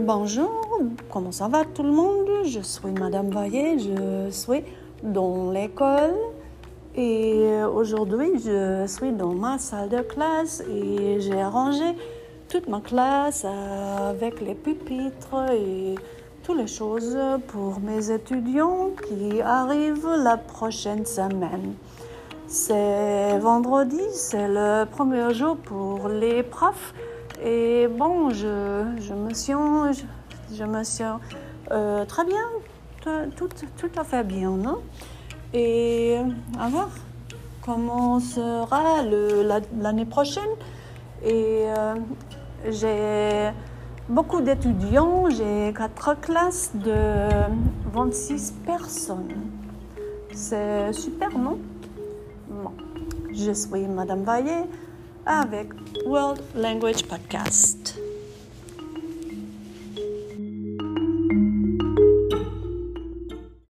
Bonjour, comment ça va tout le monde? Je suis Madame Vaillet, je suis dans l'école et aujourd'hui je suis dans ma salle de classe et j'ai arrangé toute ma classe avec les pupitres et toutes les choses pour mes étudiants qui arrivent la prochaine semaine. C'est vendredi, c'est le premier jour pour les profs. Et bon, je, me sens, je, me sens euh, très bien, tout, à fait bien, non Et à voir comment sera l'année prochaine. Et euh, j'ai beaucoup d'étudiants, j'ai quatre classes de 26 personnes. C'est super, non? Bon. Je suis Madame Vaillet avec World Language Podcast.